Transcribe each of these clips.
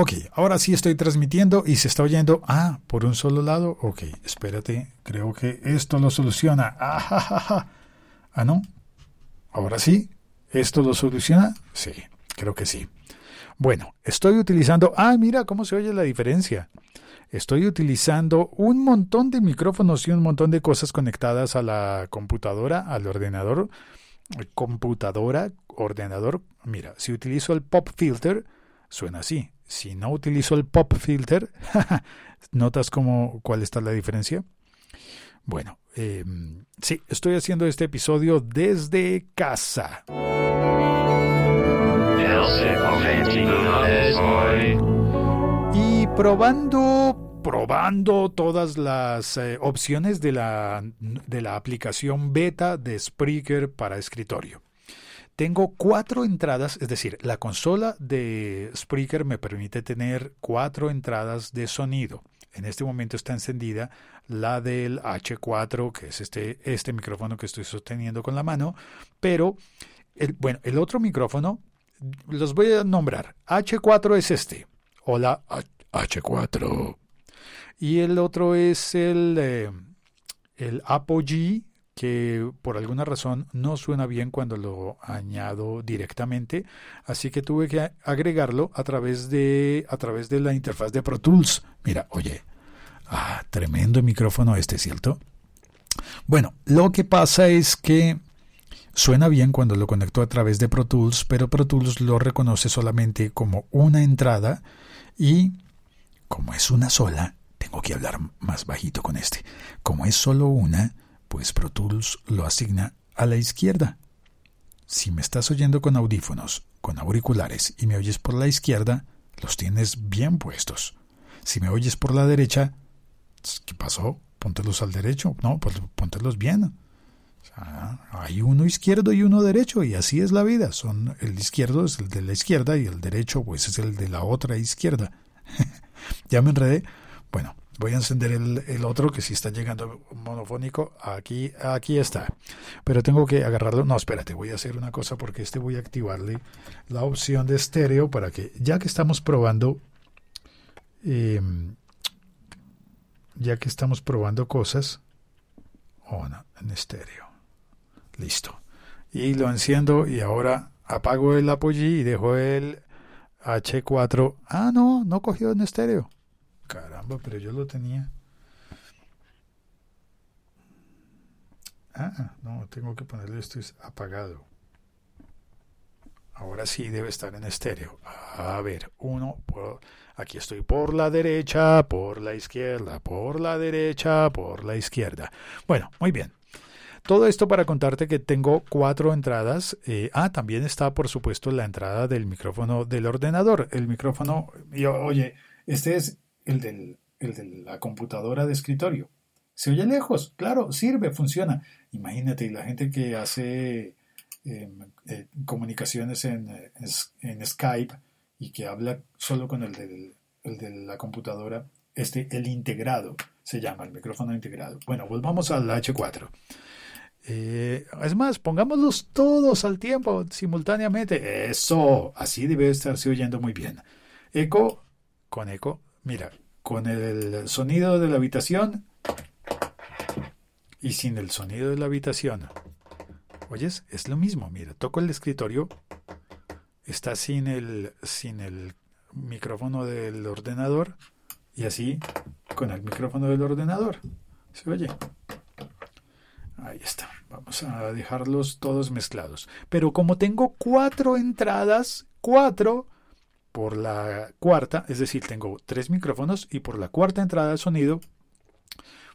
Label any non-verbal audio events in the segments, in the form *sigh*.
Ok, ahora sí estoy transmitiendo y se está oyendo. Ah, por un solo lado. Ok, espérate. Creo que esto lo soluciona. *laughs* Ah, ah no. Ahora sí. ¿Esto lo soluciona? Sí, creo que sí. Bueno, estoy utilizando. Ah, mira cómo se oye la diferencia. Estoy utilizando un montón de micrófonos y un montón de cosas conectadas a la computadora, al ordenador. Computadora, ordenador. Mira, si utilizo el pop filter, suena así. Si no utilizo el pop filter, *laughs* ¿notas cómo, cuál está la diferencia? Bueno, em, sí, estoy haciendo este episodio desde casa. Y probando, probando todas las eh, opciones de la, de la aplicación beta de Spreaker para escritorio. Tengo cuatro entradas, es decir, la consola de Spreaker me permite tener cuatro entradas de sonido. En este momento está encendida la del H4, que es este, este micrófono que estoy sosteniendo con la mano, pero el, bueno, el otro micrófono los voy a nombrar. H4 es este. Hola, H4. Y el otro es el, eh, el Apogee que por alguna razón no suena bien cuando lo añado directamente, así que tuve que agregarlo a través de a través de la interfaz de Pro Tools. Mira, oye, ah, tremendo micrófono este, ¿cierto? Bueno, lo que pasa es que suena bien cuando lo conecto a través de Pro Tools, pero Pro Tools lo reconoce solamente como una entrada y como es una sola, tengo que hablar más bajito con este. Como es solo una, pues Pro Tools lo asigna a la izquierda. Si me estás oyendo con audífonos, con auriculares y me oyes por la izquierda, los tienes bien puestos. Si me oyes por la derecha, ¿qué pasó? Póntelos al derecho. No, pues póntelos bien. hay uno izquierdo y uno derecho y así es la vida. Son el izquierdo es el de la izquierda y el derecho pues es el de la otra izquierda. *laughs* ya me enredé. Bueno, Voy a encender el, otro que si está llegando monofónico. Aquí, aquí está. Pero tengo que agarrarlo. No, espérate, voy a hacer una cosa porque este voy a activarle la opción de estéreo para que, ya que estamos probando, em, ya que estamos probando cosas, oh, no, en estéreo. Listo. Y lo enciendo y ahora apago el apoyo y dejo el H4. Ah, no, no cogió en estéreo. Caramba, pero yo lo tenía. Ah, no, tengo que ponerle esto es apagado. Ahora sí debe estar en estéreo. A ver, uno, aquí estoy por la derecha, por la izquierda, por la derecha, por la izquierda. Bueno, muy bien. Todo esto para contarte que tengo cuatro entradas. Eh, ah, también está, por supuesto, la entrada del micrófono del ordenador. El micrófono, yo, oye, este es el, del, el de la computadora de escritorio. Se oye lejos, claro, sirve, funciona. Imagínate, la gente que hace em, eh, comunicaciones en, en, Skype y que habla solo con el, del, el de la computadora, este, el integrado, se llama el micrófono integrado. Bueno, volvamos al H4. Eh, es más, pongámoslos todos al tiempo, simultáneamente. Eso, así debe estarse oyendo muy bien. Eco con eco Mira, con el sonido de la habitación y sin el sonido de la habitación. Oyes, es lo mismo. Mira, toco el escritorio, está sin el, sin el micrófono del ordenador y así con el micrófono del ordenador. ¿Se oye? Ahí está. Vamos a dejarlos todos mezclados. Pero como tengo cuatro entradas, cuatro, por la cuarta, es decir, tengo tres micrófonos y por la cuarta entrada de sonido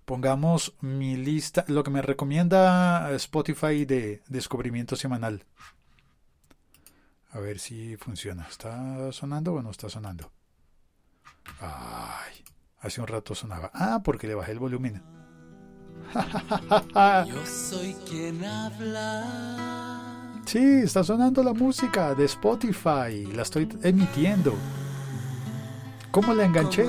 pongamos mi lista, lo que me recomienda Spotify de descubrimiento semanal. A ver si funciona. ¿Está sonando o no está sonando? Ay, hace un rato sonaba. Ah, porque le bajé el volumen. *laughs* Yo soy quien habla. Sí, está sonando la música de Spotify. La estoy emitiendo. ¿Cómo la enganché?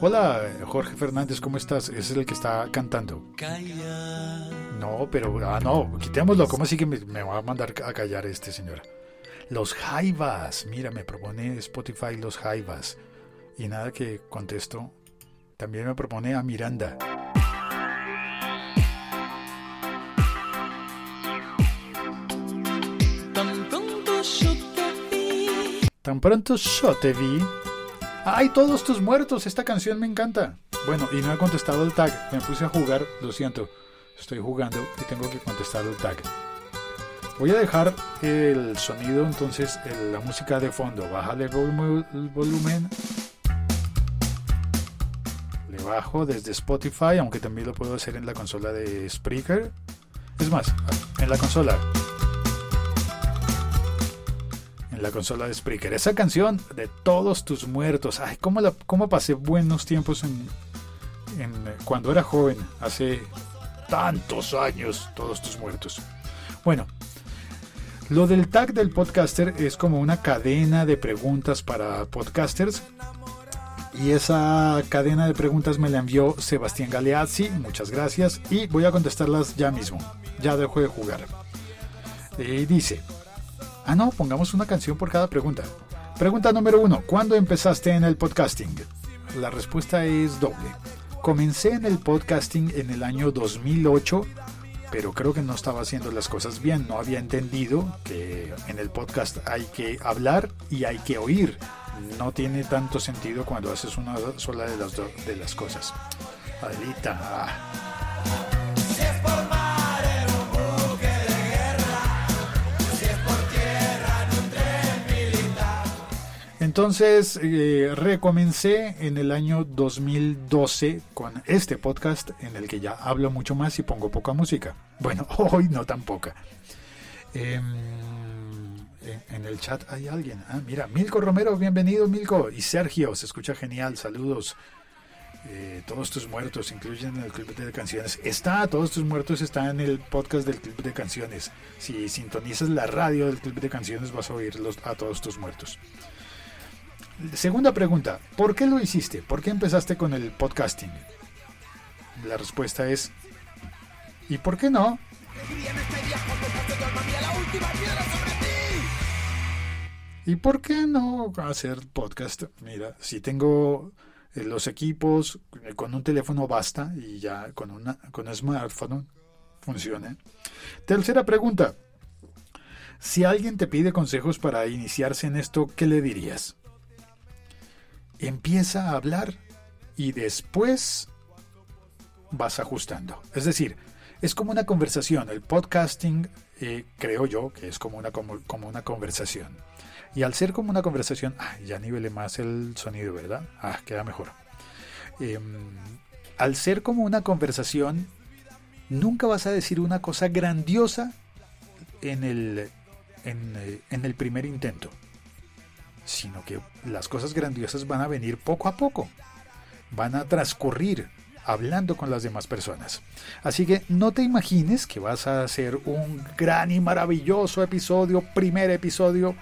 Hola, Jorge Fernández, ¿cómo estás? Ese es el que está cantando. No, pero, ah, no, quitémoslo. ¿Cómo así que me, va a mandar a callar este señor? Los Jaivas. Mira, me propone Spotify los Jaivas. Y nada que contesto. También me propone a Miranda. Tan pronto yo te vi. ¡Ay, todos tus muertos! Esta canción me encanta. Bueno, y no he contestado el tag. Me puse a jugar, lo siento. Estoy jugando y tengo que contestar el tag. Voy a dejar el sonido, entonces, la música de fondo. Bájale el volumen. Le bajo desde Spotify, aunque también lo puedo hacer en la consola de Spreaker. Es más, en la consola. En la consola de Spreaker. Esa canción de todos tus muertos. Ay, cómo, la, cómo pasé buenos tiempos en, en, eh, cuando era joven. Hace tantos años, todos tus muertos. Bueno, lo del tag del podcaster es como una cadena de preguntas para podcasters. Y esa cadena de preguntas me la envió Sebastián Galeazzi. Muchas gracias. Y voy a contestarlas ya mismo. Ya dejo de jugar. Y dice: Ah, no, pongamos una canción por cada pregunta. Pregunta número uno: ¿Cuándo empezaste en el podcasting? La respuesta es doble. Comencé en el podcasting en el año 2008 pero creo que no estaba haciendo las cosas bien. No había entendido que en el podcast hay que hablar y hay que oír. No tiene tanto sentido cuando haces una sola de las, de las cosas. Adelita. Entonces eh, recomencé en el año 2012 con este podcast en el que ya hablo mucho más y pongo poca música. Bueno, *laughs* hoy no tan poca. Em, en, el chat hay alguien. Ah, mira, Milko Romero, bienvenido Milko. Y Sergio, se escucha genial, saludos. Eh, todos tus muertos incluyen el club de canciones. Está, todos tus muertos está en el podcast del club de canciones. Si sintonizas la radio del club de canciones vas a oír los- a todos tus muertos. Segunda pregunta, ¿por qué lo hiciste? ¿Por qué empezaste con el podcasting? La respuesta es, ¿y por qué no? ¿Y por qué no hacer podcast? Mira, si tengo eh, los equipos, con un teléfono basta y ya con, una, con un smartphone funciona. Tercera pregunta, si alguien te pide consejos para iniciarse en esto, ¿qué le dirías? Empieza a hablar y después vas ajustando. Es decir, es como una conversación. El podcasting, eh, creo yo, que es como una, como, una conversación. Y al ser como una conversación, ah, ya nivelé más el sonido, ¿verdad? Ah, queda mejor. Em, al ser como una conversación, nunca vas a decir una cosa grandiosa en el, en, eh, en el primer intento sino que las cosas grandiosas van a venir poco a poco, van a transcurrir hablando con las demás personas. Así que no te imagines que vas a hacer un gran y maravilloso episodio, primer episodio,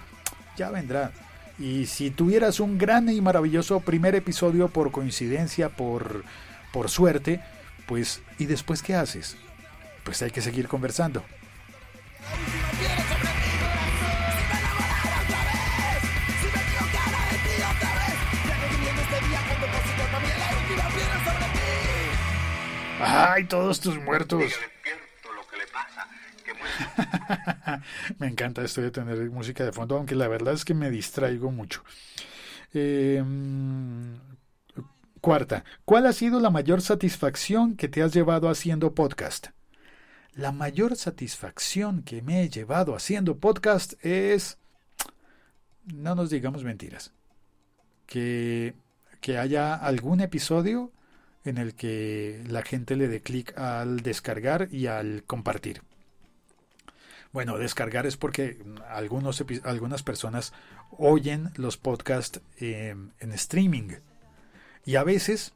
ya vendrá. Y si tuvieras un gran y maravilloso primer episodio por coincidencia, por, por suerte, pues ¿y después qué haces? Pues hay que seguir conversando. ¡Ay, todos tus muertos! despierto lo que le pasa. Que muere. *laughs* me encanta esto de tener música de fondo, aunque la verdad es que me distraigo mucho. Eh, cuarta, ¿cuál ha sido la mayor satisfacción que te has llevado haciendo podcast? La mayor satisfacción que me he llevado haciendo podcast es, no nos digamos mentiras, que, que haya algún episodio en el que la gente le dé clic al descargar y al compartir. Bueno, descargar es porque algunos, algunas personas oyen los podcasts eh, en streaming y a veces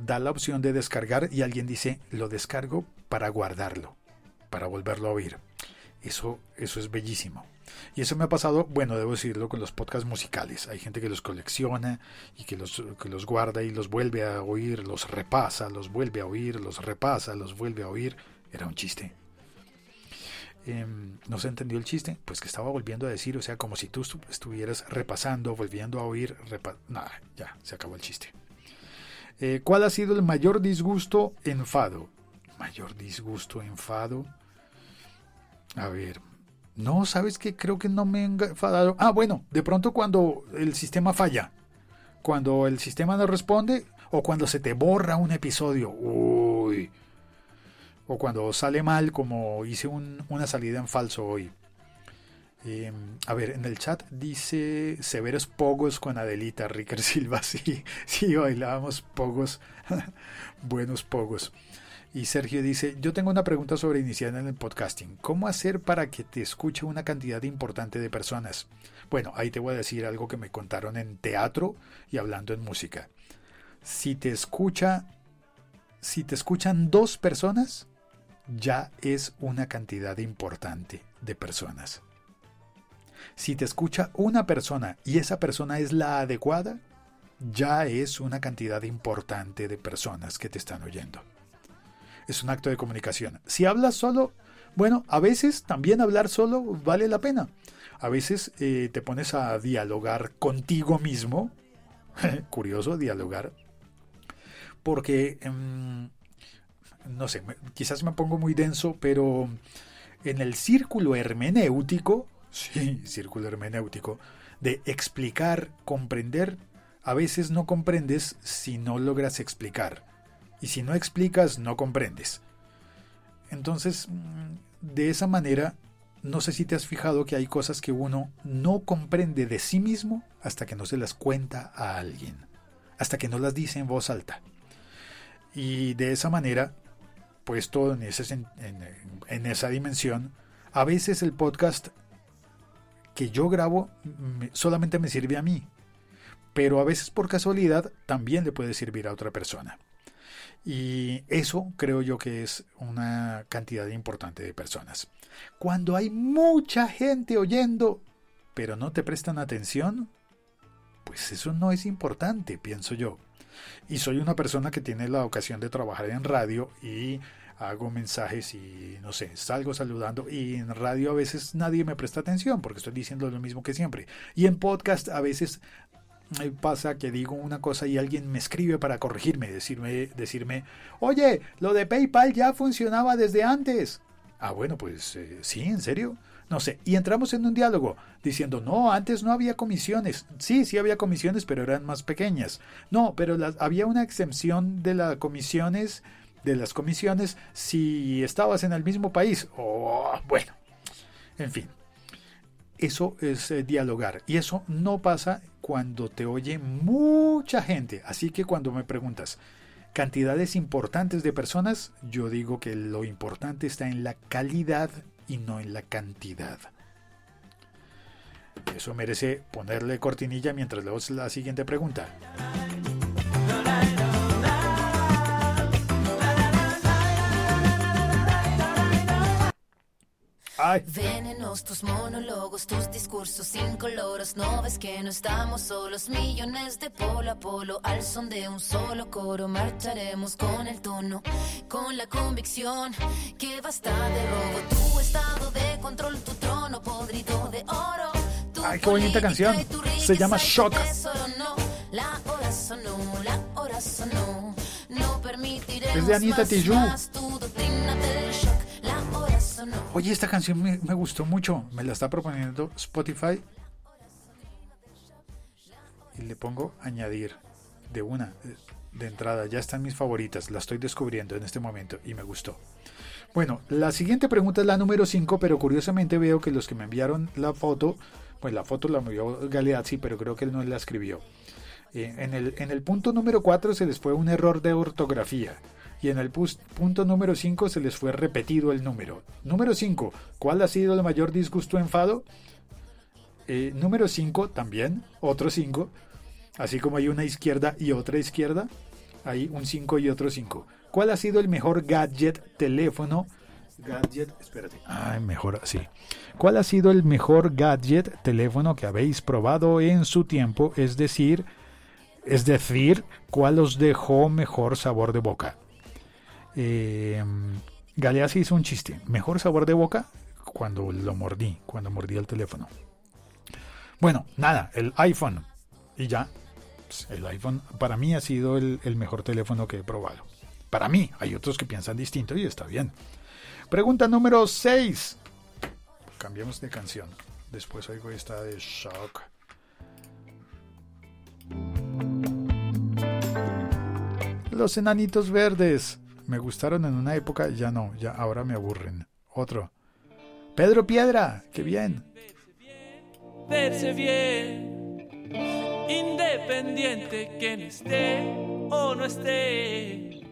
da la opción de descargar y alguien dice lo descargo para guardarlo, para volverlo a oír. Eso, eso es bellísimo. Y eso me ha pasado, bueno, debo decirlo, con los podcasts musicales. Hay gente que los colecciona y que los, que los guarda y los vuelve a oír, los repasa, los vuelve a oír, los repasa, los vuelve a oír. Era un chiste. em, no se entendió el chiste, pues que estaba volviendo a decir, o sea, como si tú estu- estuvieras repasando, volviendo a oír, repa- nada, ya, se acabó el chiste. Eh, ¿Cuál ha sido el mayor disgusto, enfado? Mayor disgusto, enfado. A ver, no, ¿sabes qué? Creo que no me he enfadado. Ah, bueno, de pronto cuando el sistema falla, cuando el sistema no responde o cuando se te borra un episodio. Uy. O cuando sale mal, como hice un- una salida en falso hoy. Eh, a ver, en el chat dice severos pogos con Adelita, Ricker Silva. *laughs* Sí, sí, bailábamos pogos. *laughs* Buenos pogos. Y Sergio dice, yo tengo una pregunta sobre iniciar en el podcasting. ¿Cómo hacer para que te escuche una cantidad importante de personas? Bueno, ahí te voy a decir algo que me contaron en teatro y hablando en música. Si te escucha, si te escuchan dos personas, ya es una cantidad importante de personas. Si te escucha una persona y esa persona es la adecuada, ya es una cantidad importante de personas que te están oyendo. Es un acto de comunicación. Si hablas solo, bueno, a veces también hablar solo vale la pena. A veces eh, te pones a dialogar contigo mismo. *laughs* Curioso, dialogar. Porque, em, no sé, quizás me pongo muy denso, pero en el círculo hermenéutico, *laughs* sí, círculo hermenéutico, de explicar, comprender, a veces no comprendes si no logras explicar. Y si no explicas, no comprendes. Entonces, mm, de esa manera, no sé si te has fijado que hay cosas que uno no comprende de sí mismo hasta que no se las cuenta a alguien, hasta que no las dice en voz alta. Y de esa manera, puesto en, en, en esa dimensión, a veces el podcast que yo grabo me- solamente me sirve a mí, pero a veces por casualidad también le puede servir a otra persona. Y eso creo yo que es una cantidad importante de personas. Cuando hay mucha gente oyendo, pero no te prestan atención, pues eso no es importante, pienso yo. Y soy una persona que tiene la ocasión de trabajar en radio y hago mensajes y no sé, salgo saludando y en radio a veces nadie me presta atención porque estoy diciendo lo mismo que siempre. Y en podcast a veces pasa que digo una cosa y alguien me escribe para corregirme, decirme, decirme, oye, lo de PayPal ya funcionaba desde antes. Ah, bueno, pues eh, sí, ¿en serio? No sé, y entramos en un diálogo diciendo, no, antes no había comisiones. Sí, sí había comisiones, pero eran más pequeñas. No, pero había una exención de las comisiones, de las comisiones, si estabas en el mismo país. Oh, bueno, en fin. Eso es eh, dialogar. Y eso no pasa cuando te oye mucha gente. Así que cuando me preguntas cantidades importantes de personas, yo digo que lo importante está en la calidad y no en la cantidad. Eso merece ponerle cortinilla mientras leo la siguiente pregunta. Ay, Venenos tus monólogos, tus discursos incoloros. No ves que no estamos solos, millones de polo a polo. Al son de un solo coro, marcharemos con el tono, con la convicción que basta de robo. Tu estado de control, tu trono podrido de oro. tu Ay, qué bonita canción. Se llama Shock. no. La hora sonó, la hora sonó. No permitiremos Es de Anita Tijoux. Oye, esta canción me, gustó mucho. Me la está proponiendo Spotify. Y le pongo añadir de una, eh, de entrada. Ya están mis favoritas. La estoy descubriendo en este momento y me gustó. Bueno, la siguiente pregunta es la número 5, pero curiosamente veo que los que me enviaron la foto, pues la foto la envió Galeazzi, pero creo que él no la escribió. Eh, en, el, en el punto número 4 se les fue un error de ortografía. Y en el punto número 5 se les fue repetido el número. Número 5. ¿Cuál ha sido el mayor disgusto enfado? Eh, número 5 también. Otro 5. Así como hay una izquierda y otra izquierda. Hay un 5 y otro 5. ¿Cuál ha sido el mejor gadget, teléfono? Gadget, espérate. Ay, mejor así. ¿Cuál ha sido el mejor gadget, teléfono que habéis probado en su tiempo? Es decir, es decir, ¿cuál os dejó mejor sabor de boca? Eh, Galeazzi hizo un chiste. ¿Mejor sabor de boca? cuando lo mordí, cuando mordí el teléfono. Bueno, nada, el iPhone. Y ya, pues, el iPhone para mí ha sido el, el mejor teléfono que he probado. Para mí, hay otros que piensan distinto y está bien. Pregunta número 6. Cambiamos de canción. Después oigo esta de Shock. Los enanitos verdes. Me gustaron en una época, ya no, ya ahora me aburren. Otro. Pedro Piedra, qué bien. verse bien, independiente quien esté o no esté.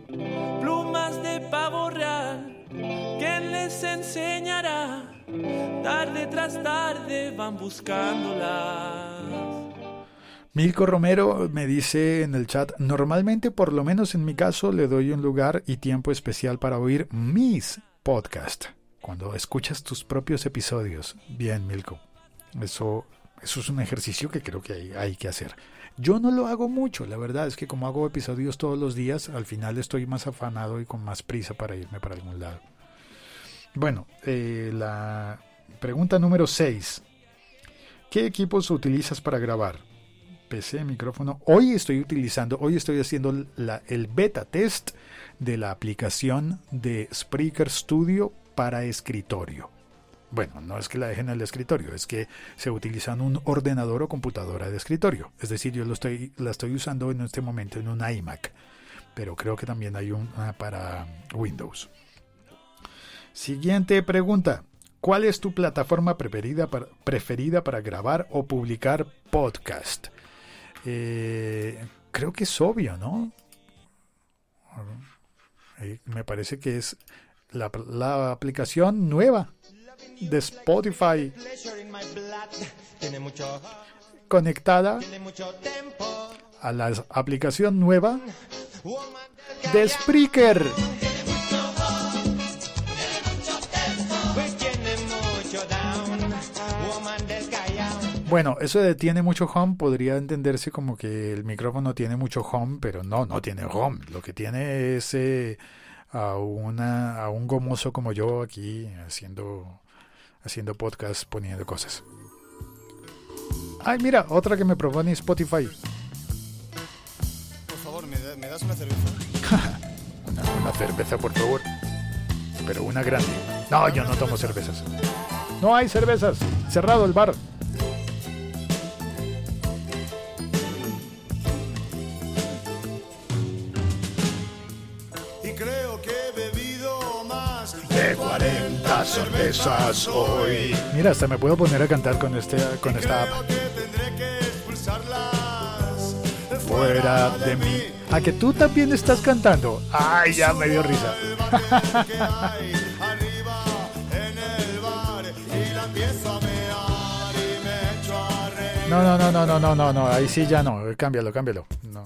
Plumas de pavo real, ¿quién les enseñará? Tarde tras tarde van buscándolas. Milko Romero me dice en el chat, normalmente por lo menos en mi caso le doy un lugar y tiempo especial para oír mis podcasts. Cuando escuchas tus propios episodios. Bien, Milko. Eso, es un ejercicio que creo que hay, hay que hacer. Yo no lo hago mucho, la verdad es que como hago episodios todos los días, al final estoy más afanado y con más prisa para irme para algún lado. Bueno, eh, la pregunta número 6. ¿Qué equipos utilizas para grabar? PC, micrófono. Hoy estoy utilizando, hoy estoy haciendo el beta test de la aplicación de Spreaker Studio para escritorio. Bueno, no es que la dejen en el escritorio, es que se utiliza en un ordenador o computadora de escritorio. Es decir, yo lo estoy, la estoy usando en este momento en un iMac, pero creo que también hay una para Windows. Siguiente pregunta. ¿Cuál es tu plataforma preferida para grabar o publicar podcast? Eh, creo que es obvio, ¿no? Me parece que es la, la aplicación nueva de Spotify conectada a la aplicación nueva de Spreaker. Bueno, eso de tiene mucho home podría entenderse como que el micrófono tiene mucho home, pero no, no tiene home. Lo que tiene es eh, a, una, a un gomoso como yo aquí haciendo, haciendo podcast, poniendo cosas. Ay, mira, otra que me propone Spotify. Por favor, ¿me, da- me das una cerveza? *laughs* Una, una cerveza, por favor. Pero una grande. No, yo no tomo cervezas. No hay cervezas. Cerrado el bar. 40 cervezas hoy. Mira, hasta me puedo poner a cantar con, este, con esta app. Fuera de mí. ¿A que tú también estás cantando? Ay, ya me dio risa. No, no, no, no, no, no, no, no. Ahí sí ya no. Cámbialo, cámbialo. No.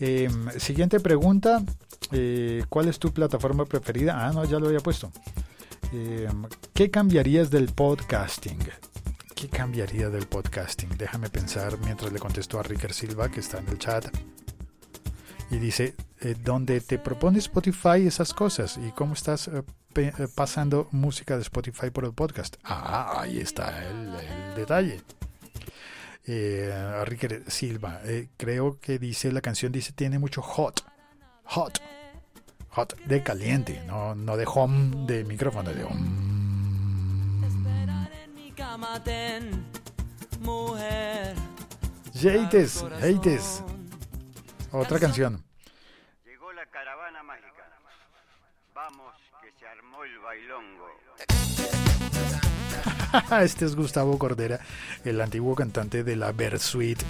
Eh, siguiente pregunta. Eh, ¿Cuál es tu plataforma preferida? Ah, no, ya lo había puesto. Eh, ¿Qué cambiarías del podcasting? ¿Qué cambiaría del podcasting? Déjame pensar mientras le contesto a Ricker Silva, que está en el chat. Y dice, eh, donde te propone Spotify esas cosas y cómo estás eh, eh, pasando música de Spotify por el podcast. Ah, ahí está el, el detalle. Eh, Ricker Silva, creo que dice, la canción dice, tiene mucho hot. Hot. Hot de caliente, no, no de home de micrófono, de home. Esperar en mi cama ten, mujer. Yates, Yates. Otra canción. Llegó la caravana mágica. Vamos, que se armó el bailongo. *laughs* este es Gustavo Cordera, el antiguo cantante de la Versuit.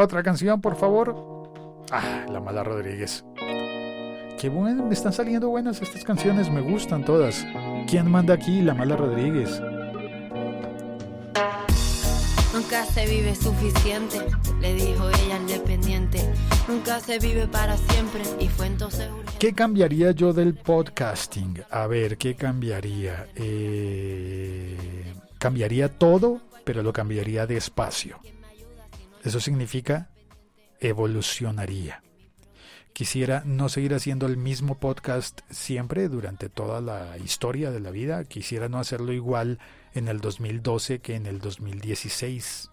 Otra canción, por favor. Ah, La Mala Rodríguez. Qué bueno, me están saliendo buenas estas canciones, me gustan todas. ¿Quién manda aquí? La Mala Rodríguez. Nunca se vive suficiente, le dijo ella al dependiente. Nunca se vive para siempre y fue entonces urgente. ¿Qué cambiaría yo del podcasting? A ver, ¿qué cambiaría? Eh, cambiaría todo, pero lo cambiaría despacio. Eso significa evolucionaría. Quisiera no seguir haciendo el mismo podcast siempre durante toda la historia de la vida. Quisiera no hacerlo igual en el 2012 que en el 2016.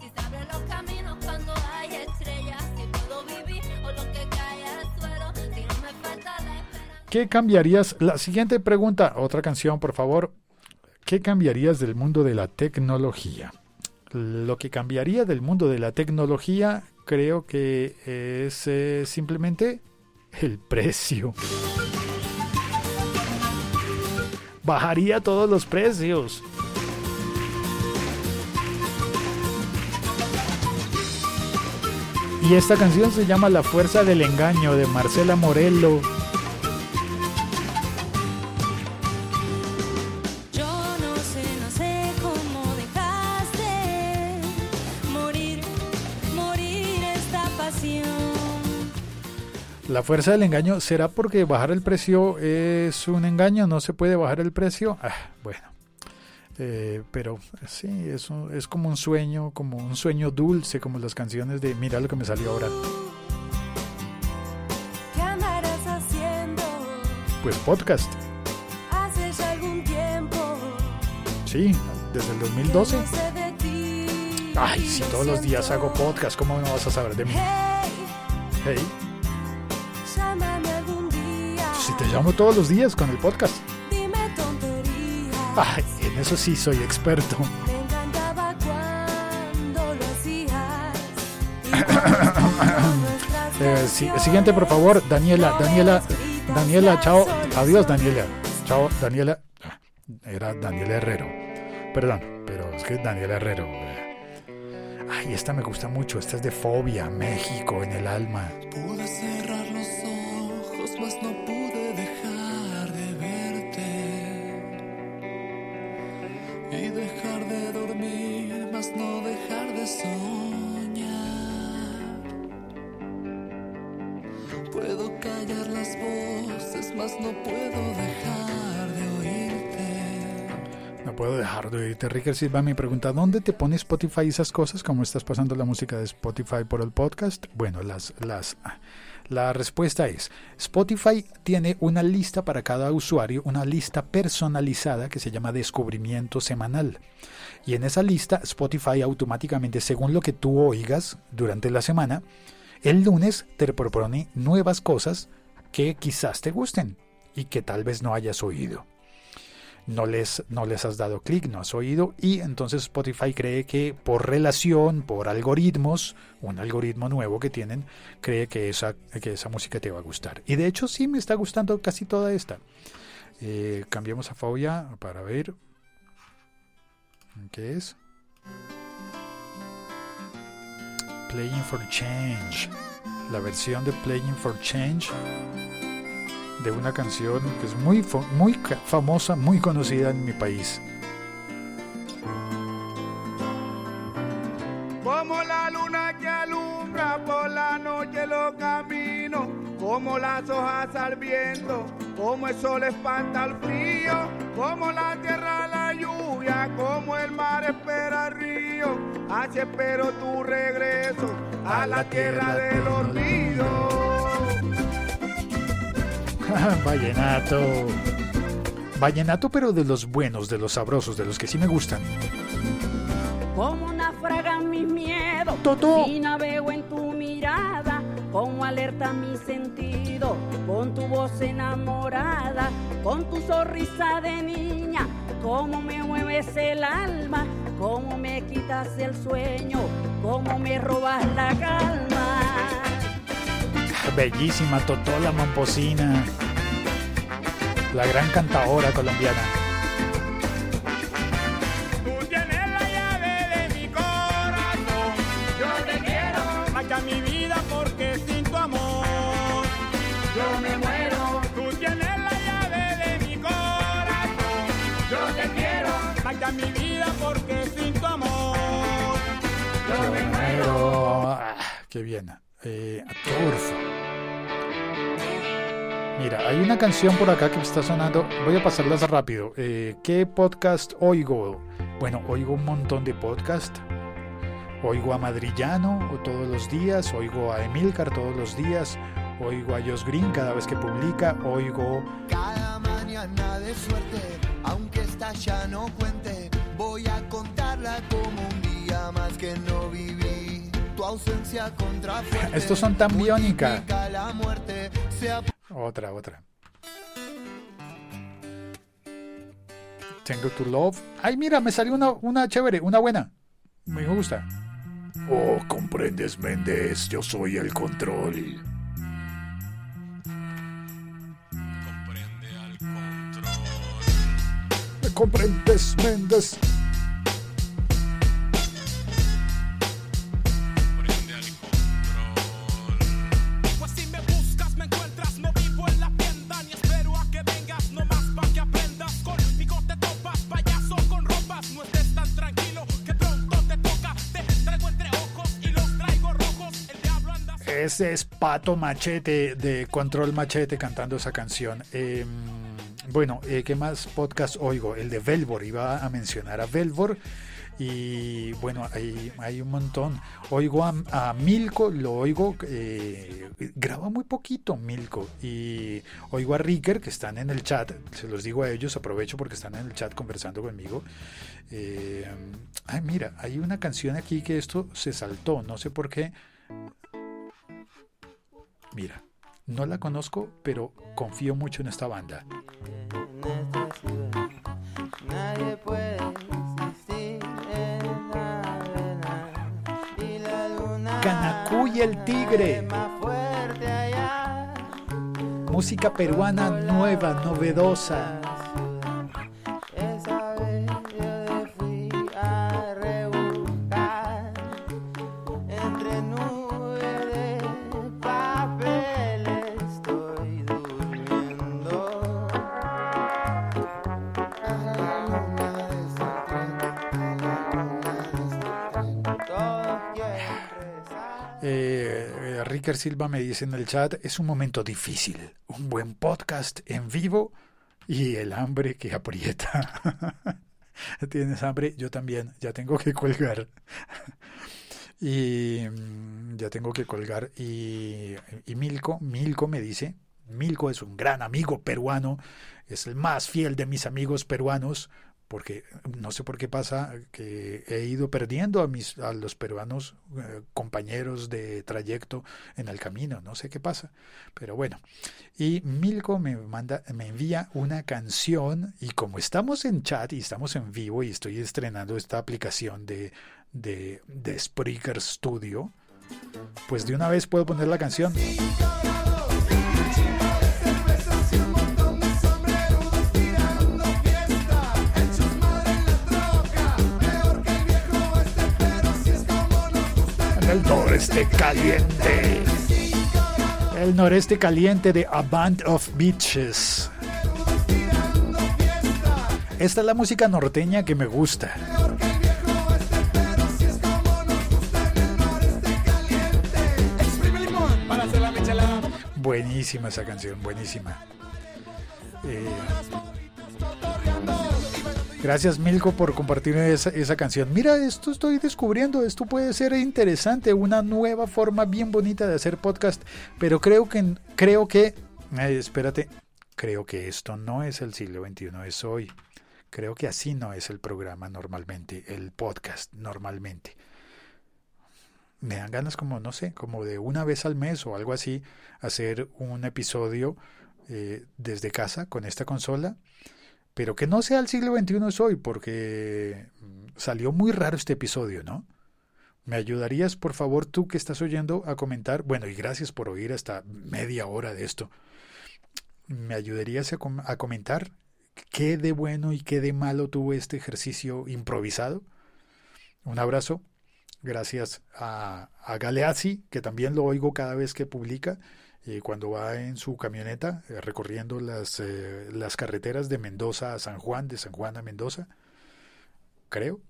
Si se abren los caminos cuando hay estrellas, si puedo vivir o lo que cae al suelo, si no me falta la esperanza. ¿Qué cambiarías? La siguiente pregunta, otra canción, por favor. ¿Qué cambiarías del mundo de la tecnología? Lo que cambiaría del mundo de la tecnología creo que es eh, simplemente el precio. Bajaría todos los precios. Y esta canción se llama La Fuerza del Engaño de Marcela Morello. La fuerza del engaño, ¿será porque bajar el precio es un engaño? ¿No se puede bajar el precio? Ah, bueno. Eh, pero sí, es, un- es como un sueño, como un sueño dulce, como las canciones de Mira lo que me salió ahora. ¿Qué andarás haciendo? Pues podcast, Hace ya algún tiempo. sí, desde el 2012. que no sé de ti. Ay, si todos los días hago podcast, ¿cómo no vas a saber de mí? Hey, Hey, llámame algún día. si te llamo todos los días con el podcast. Dime tonterías. Ay, en eso sí soy experto. Me encantaba cuando lo hacías. *coughs* Eh, siguiente, por favor, Daniela, Daniela, Daniela, chao, adiós, Daniela, chao, Daniela, Ah, era Daniela Herrero, perdón, pero es que Daniela Herrero, eh. ay, esta me gusta mucho, esta es de Fobia, México, en el alma, Pude cerrar Ricker Silva me pregunta, ¿dónde te pone Spotify esas cosas? ¿Cómo estás pasando la música de Spotify por el podcast? Bueno, las, las, la respuesta es, Spotify tiene una lista para cada usuario, una lista personalizada que se llama descubrimiento semanal. Y en esa lista Spotify automáticamente, según lo que tú oigas durante la semana, el lunes te propone nuevas cosas que quizás te gusten y que tal vez no hayas oído no les, no les has dado clic, no has oído, y entonces Spotify cree que por relación, por algoritmos, un algoritmo nuevo que tienen, cree que esa, que esa música te va a gustar. Y de hecho sí me está gustando casi toda esta. Eh, cambiemos a Fobia para ver qué es. Playing for Change. La versión de Playing for Change de una canción que es muy, muy famosa, muy conocida en mi país. Como la luna que alumbra por la noche los caminos, como las hojas al viento, como el sol espanta el frío, como la tierra la lluvia, como el mar espera el río, así espero tu regreso a la tierra del olvido. *laughs* Vallenato. Vallenato, pero de los buenos, de los sabrosos, de los que sí me gustan. Como naufragan mis miedos Totó. y navego en tu mirada, como alerta mi sentido, con tu voz enamorada, con tu sonrisa de niña, como me mueves el alma, como me quitas el sueño, como me robas la calma. Bellísima Totó la Momposina. La gran cantadora colombiana. Tú tienes la llave de mi corazón. Yo te quiero, marcha mi vida porque sin tu amor yo me muero. Tú tienes la llave de mi hay una canción por acá que me está sonando. Voy a pasarlas rápido. Eh, ¿Qué podcast oigo? Bueno, oigo un montón de podcast. Oigo a Madrillano todos los días, oigo a Emilcar todos los días, oigo a Josh Green cada vez que publica, oigo Cada mañana de suerte, aunque esta ya no cuente, voy a contarla como un día más que no viví. Tu ausencia contra fuerte, Estos son tan biónica. la muerte, sea Otra, otra. Tengo to love. Ay, mira, me salió una, una chévere, una buena. Me gusta. Oh, comprendes, Méndez. Yo soy el control. ¿Me comprendes, Méndez? Pato Machete de Control Machete cantando esa canción. Eh, bueno, eh, ¿qué más podcast oigo? El de Velvor, iba a mencionar a Velvor. Y bueno, hay, un montón. Oigo a, Milko, lo oigo, eh, graba muy poquito Milko. Y oigo a Ricker, que están en el chat, se los digo a ellos, aprovecho porque están en el chat conversando conmigo. Eh, ay, mira, hay una canción aquí que esto se saltó, no sé por qué. Mira, no la conozco, pero confío mucho en esta banda. Nadie puede y el tigre. Música peruana nueva, novedosa. Silva me dice en el chat, es un momento difícil, un buen podcast en vivo y el hambre que aprieta. *laughs* ¿Tienes hambre? Yo también, ya tengo que colgar. *laughs* y mm, ya tengo que colgar. Y, y Milko, Milko me dice, Milko es un gran amigo peruano, es el más fiel de mis amigos peruanos, porque no sé por qué pasa que he ido perdiendo a mis a los peruanos eh, compañeros de trayecto en el camino, no sé qué pasa, pero bueno. Y Milko me manda me envía una canción y como estamos en chat y estamos en vivo y estoy estrenando esta aplicación de de, de Spreaker Studio, pues de una vez puedo poner la canción. Noreste caliente. El noreste caliente de A Band of Beaches. Esta es la música norteña que me gusta. Buenísima esa canción, buenísima. Eh, gracias Milko por compartir esa, canción. Mira, esto estoy descubriendo, esto puede ser interesante, una nueva forma bien bonita de hacer podcast, pero creo que creo que eh, espérate, creo que esto no es el siglo XXI, es hoy. Creo que así no es el programa normalmente, el podcast normalmente me dan ganas como, no sé, como de una vez al mes o algo así, hacer un episodio eh, desde casa con esta consola, pero que no sea el siglo XXI es hoy, porque mm, salió muy raro este episodio, ¿no? ¿Me ayudarías, por favor, tú que estás oyendo, a comentar? Bueno, y gracias por oír hasta media hora de esto. ¿Me ayudarías a, a comentar qué de bueno y qué de malo tuvo este ejercicio improvisado? Un abrazo. Gracias a, a Galeazzi, que también lo oigo cada vez que publica, eh, cuando va en su camioneta eh, recorriendo las, eh, las carreteras de Mendoza a San Juan, de San Juan a Mendoza, creo.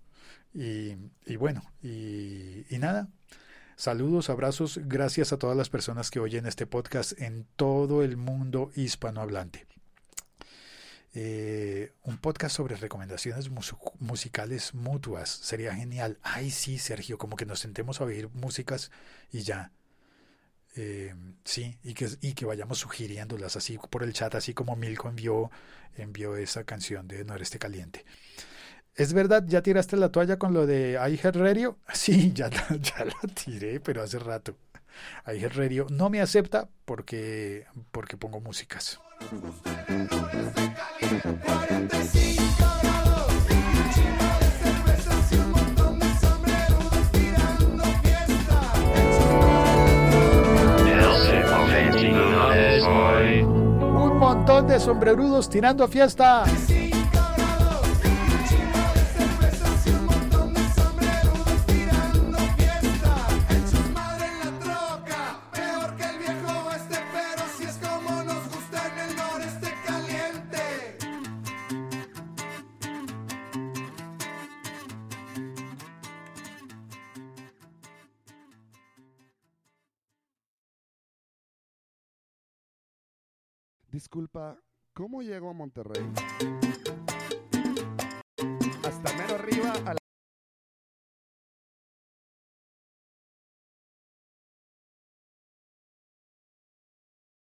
Y, bueno, y, nada, saludos, abrazos, gracias a todas las personas que oyen este podcast en todo el mundo hispanohablante. Eh, un podcast sobre recomendaciones musicales mutuas. Sería genial. Ay, sí, Sergio, como que nos sentemos a oír músicas y ya. Eh, sí, y que, y que vayamos sugiriéndolas así por el chat, así como Milko envió, envió esa canción de No eres este caliente. ¿Es verdad? ¿Ya tiraste la toalla con lo de iHeartRadio? *laughs* Sí, ya, *laughs* ya la tiré, pero hace rato. iHeartRadio no me acepta porque, porque pongo músicas. Montón de sombrerudos tirando fiesta. cómo llegó a Monterrey. Hasta mero arriba a la